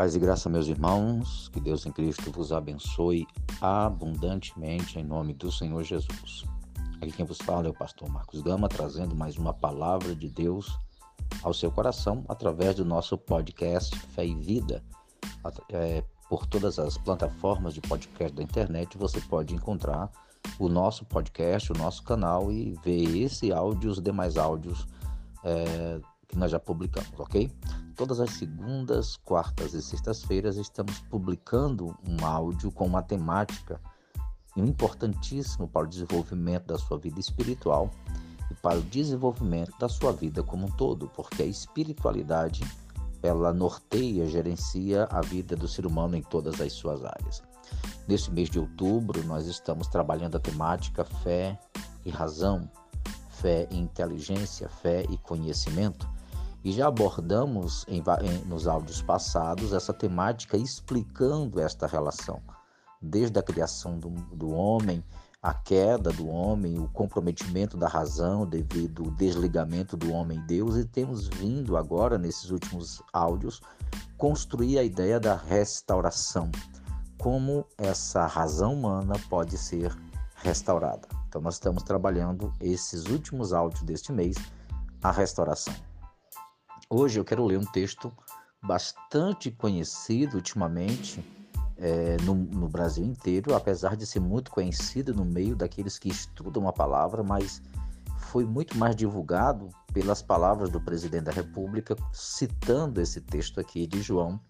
Paz e graça, meus irmãos, que Deus em Cristo vos abençoe abundantemente em nome do Senhor Jesus. Aqui quem vos fala é o pastor Marcos Gama, trazendo mais uma palavra de Deus ao seu coração através do nosso podcast Fé e Vida. É, por todas as plataformas de podcast da internet você pode encontrar o nosso podcast, o nosso canal e ver esse áudio e os demais áudios é, que nós já publicamos, ok? Todas as segundas, quartas e sextas-feiras estamos publicando um áudio com uma temática importantíssimo para o desenvolvimento da sua vida espiritual e para o desenvolvimento da sua vida como um todo, porque a espiritualidade ela norteia, gerencia a vida do ser humano em todas as suas áreas. Neste mês de outubro, nós estamos trabalhando a temática fé e razão, fé e inteligência, fé e conhecimento. E já abordamos em, em, nos áudios passados essa temática explicando esta relação, desde a criação do, do homem, a queda do homem, o comprometimento da razão devido ao desligamento do homem e Deus, e temos vindo agora, nesses últimos áudios, construir a ideia da restauração, como essa razão humana pode ser restaurada. Então, nós estamos trabalhando esses últimos áudios deste mês, a restauração. Hoje eu quero ler um texto bastante conhecido ultimamente é, no, no, Brasil inteiro, apesar de ser muito conhecido no meio daqueles que estudam a palavra, mas foi muito mais divulgado pelas palavras do presidente da República, citando esse texto aqui de João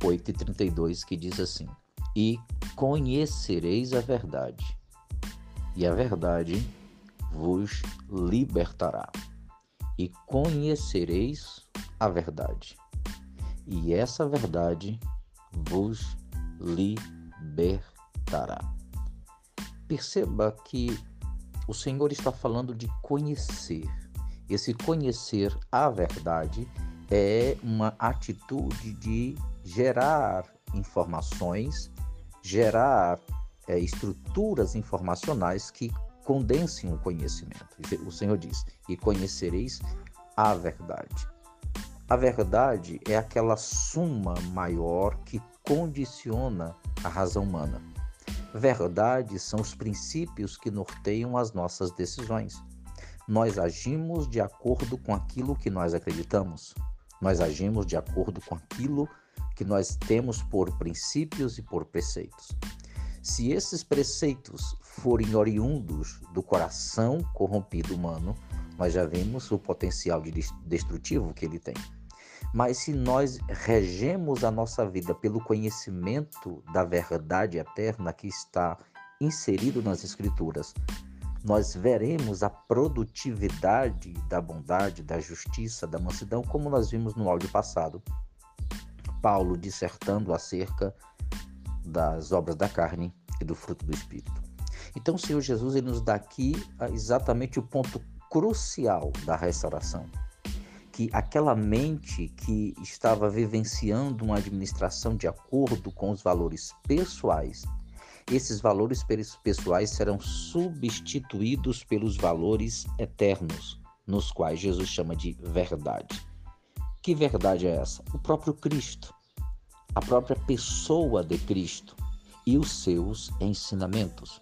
8,32, que diz assim: E conhecereis a verdade, e a verdade vos libertará e conhecereis a verdade, e essa verdade vos libertará. Perceba que o Senhor está falando de conhecer. Esse conhecer a verdade é uma atitude de gerar informações, gerar é, estruturas informacionais que condensem o conhecimento. O Senhor diz: E conhecereis a verdade. A verdade é aquela suma maior que condiciona a razão humana. Verdade são os princípios que norteiam as nossas decisões. Nós agimos de acordo com aquilo que nós acreditamos. Nós agimos de acordo com aquilo que nós temos por princípios e por preceitos. Se esses preceitos forem oriundos do coração corrompido humano, nós já vimos o potencial de destrutivo que ele tem. Mas se nós regemos a nossa vida pelo conhecimento da verdade eterna que está inserido nas Escrituras, nós veremos a produtividade da bondade, da justiça, da mansidão, como nós vimos no áudio passado. Paulo dissertando acerca das obras da carne e do fruto do Espírito. Então, o Senhor Jesus ele nos dá aqui ah, exatamente o ponto crucial da restauração. Que aquela mente que estava vivenciando uma administração de acordo com os valores pessoais, esses valores pessoais serão substituídos pelos valores eternos, nos quais Jesus chama de verdade. Que verdade é essa? O próprio Cristo, a própria pessoa de Cristo e os seus ensinamentos.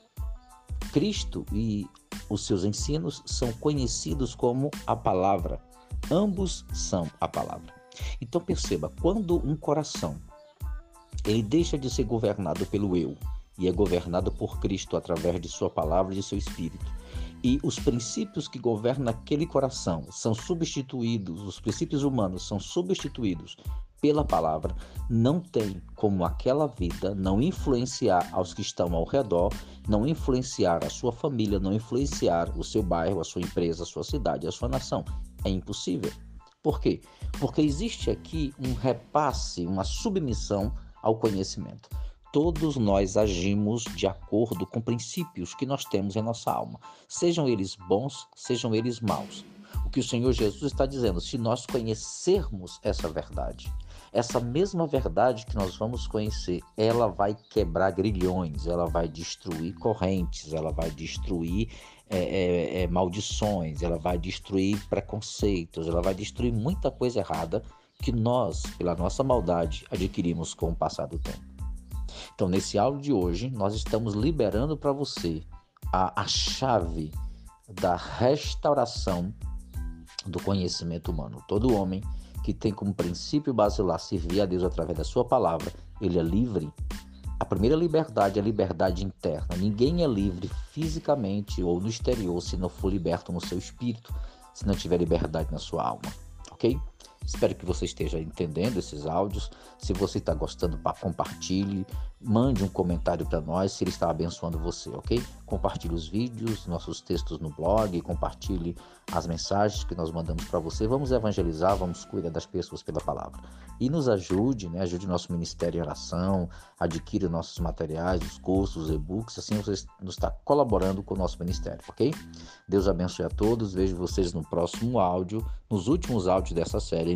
Cristo e os seus ensinos são conhecidos como a palavra. Ambos são a palavra. Então perceba, quando um coração ele deixa de ser governado pelo eu e é governado por Cristo através de sua palavra e de seu espírito, e os princípios que governam aquele coração são substituídos, os princípios humanos são substituídos pela palavra, não tem como aquela vida não influenciar aos que estão ao redor, não influenciar a sua família, não influenciar o seu bairro, a sua empresa, a sua cidade, a sua nação. É impossível. Por quê? Porque existe aqui um repasse, uma submissão ao conhecimento. Todos nós agimos de acordo com princípios que nós temos em nossa alma, sejam eles bons, sejam eles maus. Que o Senhor Jesus está dizendo, se nós conhecermos essa verdade, essa mesma verdade que nós vamos conhecer, ela vai quebrar grilhões, ela vai destruir correntes, ela vai destruir é, é, é, maldições, ela vai destruir preconceitos, ela vai destruir muita coisa errada que nós, pela nossa maldade, adquirimos com o passar do tempo. Então, nesse áudio de hoje, nós estamos liberando para você a, a chave da restauração do conhecimento humano. Todo homem que tem como princípio basilar servir a Deus através da sua palavra, ele é livre. A primeira liberdade é a liberdade interna. Ninguém é livre fisicamente ou no exterior se não for liberto no seu espírito, se não tiver liberdade na sua alma, ok? Espero que você esteja entendendo esses áudios. Se você está gostando, compartilhe. Mande um comentário para nós se ele está abençoando você, ok? Compartilhe os vídeos, nossos textos no blog, compartilhe as mensagens que nós mandamos para você. Vamos evangelizar, vamos cuidar das pessoas pela palavra. E nos ajude, né? Ajude nosso ministério em oração, adquira nossos materiais, os cursos, os e-books. Assim você nos está colaborando com o nosso ministério, ok? Deus abençoe a todos. Vejo vocês no próximo áudio, nos últimos áudios dessa série,